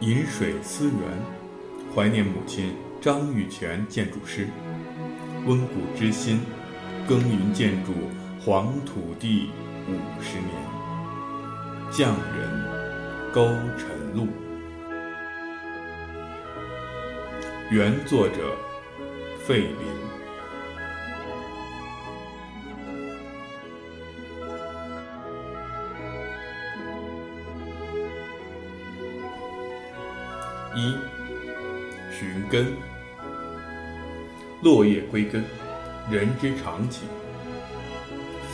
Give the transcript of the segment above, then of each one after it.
饮水思源，怀念母亲张玉泉建筑师，温故知新，耕耘建筑黄土地五十年。匠人勾晨露，原作者费林。一寻根，落叶归根，人之常情。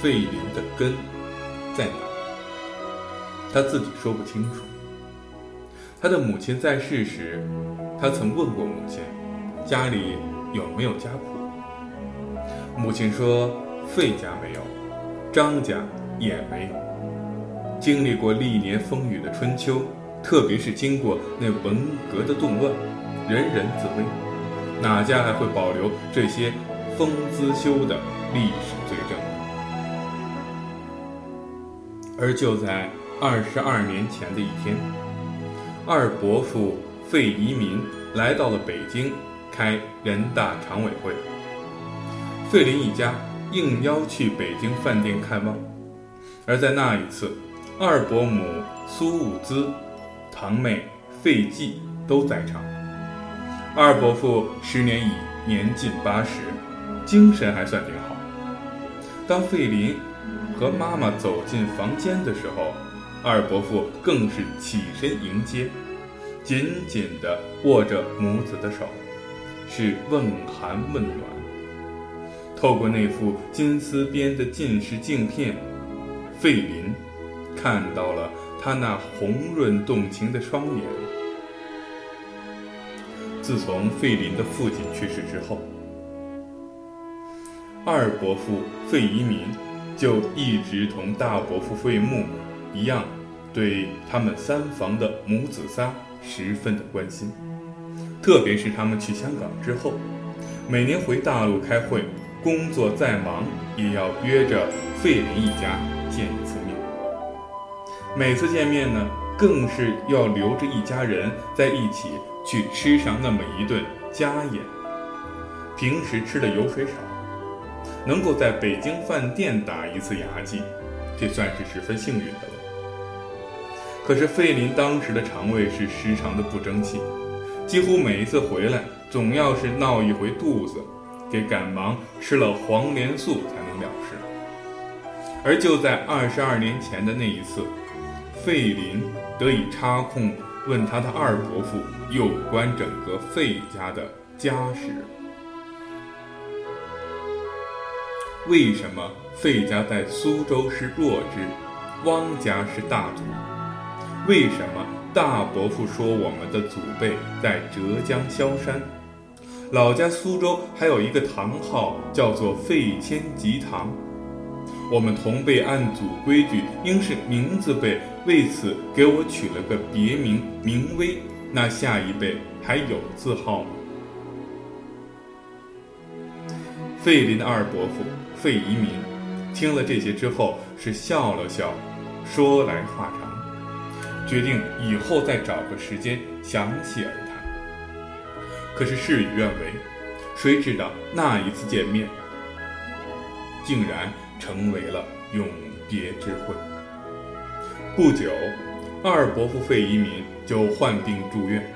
费林的根在哪？他自己说不清楚。他的母亲在世时，他曾问过母亲，家里有没有家谱。母亲说，费家没有，张家也没有。经历过历年风雨的春秋。特别是经过那文革的动乱，人人自危，哪家还会保留这些风姿修的历史罪证？而就在二十二年前的一天，二伯父费移民来到了北京，开人大常委会。费林一家应邀去北京饭店看望，而在那一次，二伯母苏武姿。堂妹费季都在场。二伯父时年已年近八十，精神还算挺好。当费林和妈妈走进房间的时候，二伯父更是起身迎接，紧紧地握着母子的手，是问寒问暖。透过那副金丝边的近视镜片，费林看到了。他那红润动情的双眼。自从费林的父亲去世之后，二伯父费移民就一直同大伯父费穆一样，对他们三房的母子仨十分的关心。特别是他们去香港之后，每年回大陆开会，工作再忙也要约着费林一家见一次。每次见面呢，更是要留着一家人在一起去吃上那么一顿家宴。平时吃的油水少，能够在北京饭店打一次牙祭，这算是十分幸运的了。可是费林当时的肠胃是时常的不争气，几乎每一次回来，总要是闹一回肚子，给赶忙吃了黄连素才能了事。而就在二十二年前的那一次。费林得以插空问他的二伯父有关整个费家的家史：为什么费家在苏州是弱支，汪家是大族？为什么大伯父说我们的祖辈在浙江萧山，老家苏州还有一个堂号叫做费谦吉堂？我们同辈按祖规矩，应是名字辈，为此给我取了个别名名威。那下一辈还有字号吗？费林的二伯父费移民听了这些之后，是笑了笑，说来话长，决定以后再找个时间详细而谈。可是事与愿违，谁知道那一次见面，竟然。成为了永别之会。不久，二伯父费移民就患病住院，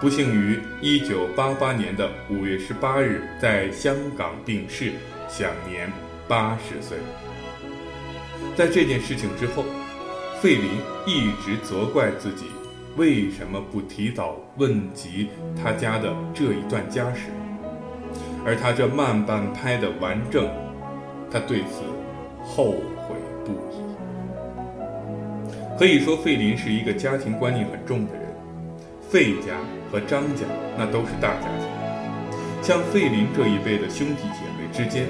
不幸于1988年的5月18日在香港病逝，享年80岁。在这件事情之后，费林一直责怪自己为什么不提早问及他家的这一段家史，而他这慢半拍的完整，他对此。后悔不已。可以说，费林是一个家庭观念很重的人。费家和张家那都是大家庭，像费林这一辈的兄弟姐妹之间，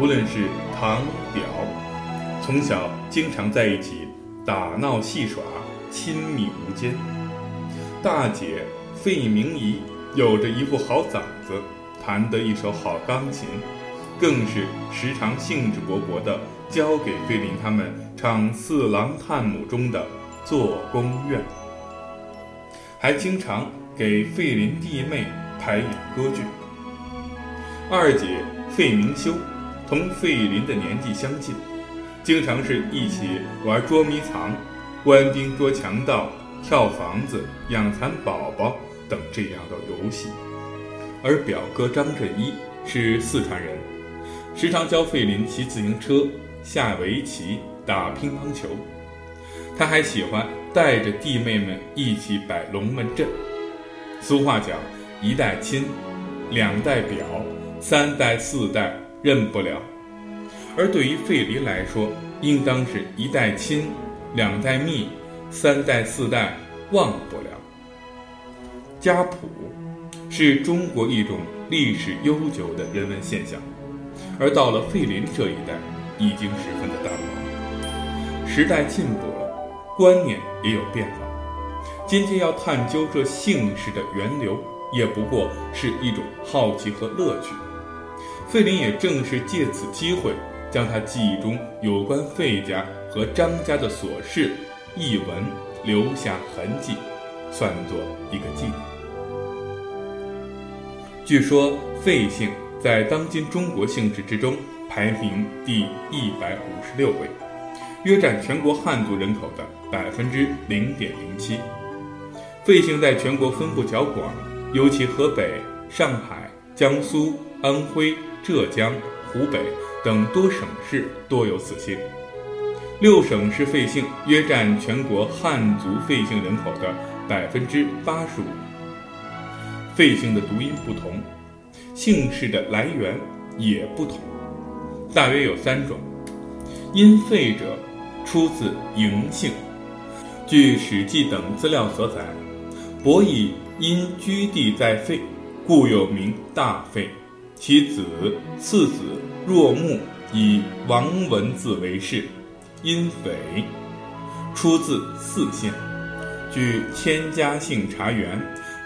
无论是堂表，从小经常在一起打闹戏耍，亲密无间。大姐费明仪有着一副好嗓子，弹得一手好钢琴。更是时常兴致勃勃地教给费林他们唱《四郎探母》中的做工院。还经常给费林弟妹排演歌剧。二姐费明修同费林的年纪相近，经常是一起玩捉迷藏、官兵捉强盗、跳房子、养蚕宝宝等这样的游戏。而表哥张振一是四川人，时常教费林骑自行车、下围棋、打乒乓球。他还喜欢带着弟妹们一起摆龙门阵。俗话讲：“一代亲，两代表，三代四代认不了。”而对于费林来说，应当是一代亲，两代密，三代四代忘不了。家谱是中国一种历史悠久的人文现象，而到了费林这一代，已经十分的淡忘。时代进步了。观念也有变化。今天要探究这姓氏的源流，也不过是一种好奇和乐趣。费林也正是借此机会，将他记忆中有关费家和张家的琐事一文留下痕迹，算作一个纪念。据说费姓在当今中国姓氏之中排名第一百五十六位。约占全国汉族人口的百分之零点零七。费姓在全国分布较广，尤其河北、上海、江苏、安徽、浙江、湖北等多省市多有此姓。六省市费姓约占全国汉族费姓人口的百分之八十五。费姓的读音不同，姓氏的来源也不同，大约有三种。因费者。出自嬴姓，据《史记》等资料所载，伯益因居地在费，故又名大费。其子次子若木以王文字为氏，因匪。出自泗县。据《千家姓茶园》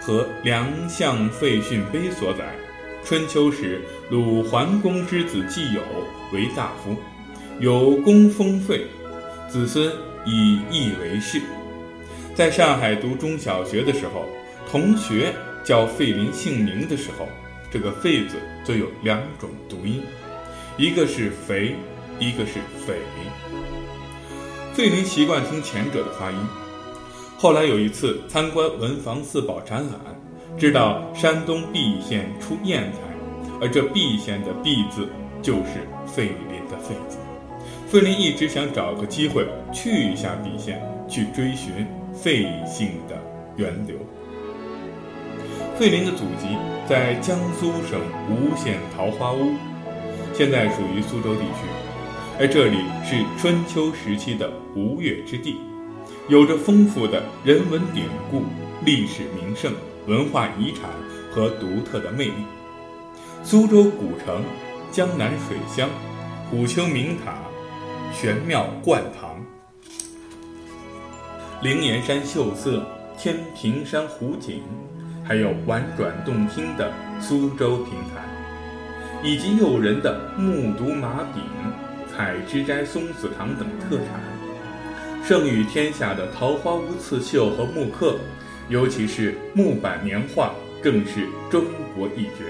和《梁相废训碑》所载，春秋时鲁桓公之子季友为大夫，有功封费。子孙以义为氏，在上海读中小学的时候，同学叫费林姓名的时候，这个“费”字就有两种读音，一个是“肥”，一个是“匪”。费林习惯听前者的发音。后来有一次参观文房四宝展览，知道山东毕县出砚台，而这毕县的“毕”字就是费林的“费”字。费林一直想找个机会去一下蓟县，去追寻费姓的源流。费林的祖籍在江苏省吴县桃花坞，现在属于苏州地区，而这里是春秋时期的吴越之地，有着丰富的人文典故、历史名胜、文化遗产和独特的魅力。苏州古城、江南水乡、虎丘名塔。玄妙观堂，灵岩山秀色，天平山湖景，还有婉转动听的苏州评弹，以及诱人的木渎马饼、采芝斋松子糖等特产，盛誉天下的桃花坞刺绣和木刻，尤其是木板年画，更是中国一绝。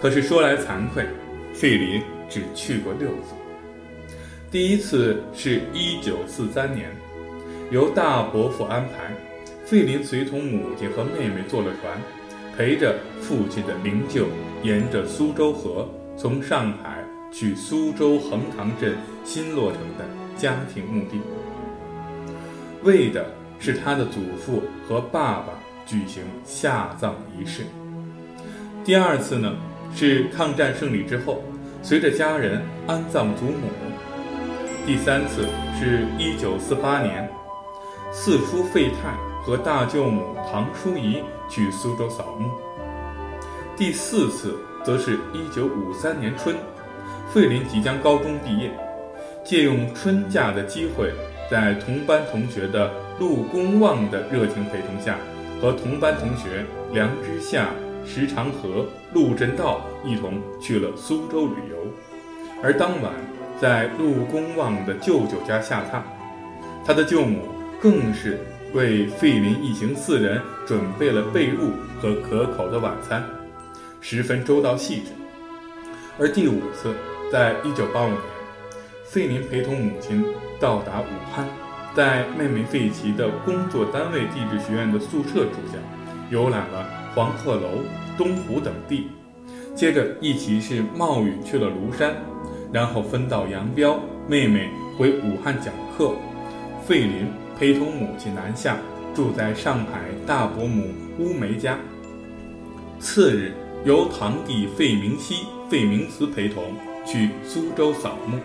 可是说来惭愧，费林只去过六次。第一次是一九四三年，由大伯父安排，费林随同母亲和妹妹坐了船，陪着父亲的灵柩，沿着苏州河，从上海去苏州横塘镇新落成的家庭墓地，为的是他的祖父和爸爸举行下葬仪式。第二次呢，是抗战胜利之后，随着家人安葬祖母。第三次是一九四八年，四叔费泰和大舅母唐淑仪去苏州扫墓。第四次则是一九五三年春，费林即将高中毕业，借用春假的机会，在同班同学的陆公望的热情陪同下，和同班同学梁之夏、石长河、陆振道一同去了苏州旅游，而当晚。在陆公望的舅舅家下榻，他的舅母更是为费林一行四人准备了被褥和可口的晚餐，十分周到细致。而第五次，在一九八五年，费林陪同母亲到达武汉，在妹妹费奇的工作单位地质学院的宿舍住下，游览了黄鹤楼、东湖等地，接着一起是冒雨去了庐山，然后分道扬镳，妹妹回武汉讲课，费林陪同母亲南下，住在上海大伯母乌梅家。次日，由堂弟费明熙、费明慈陪同去苏州扫墓。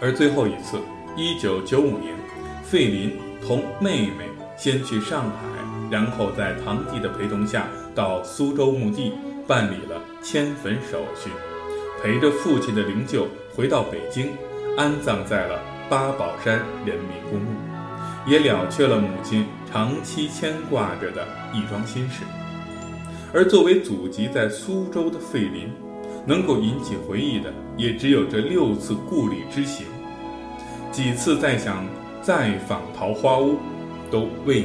而最后一次，一九九五年，费林同妹妹先去上海，然后在堂弟的陪同下到苏州墓地办理了迁坟手续，陪着父亲的灵柩回到北京，安葬在了八宝山人民公墓，也了却了母亲长期牵挂着的一桩心事。而作为祖籍在苏州的费林。能够引起回忆的，也只有这六次故里之行。几次再想再访桃花坞，都未。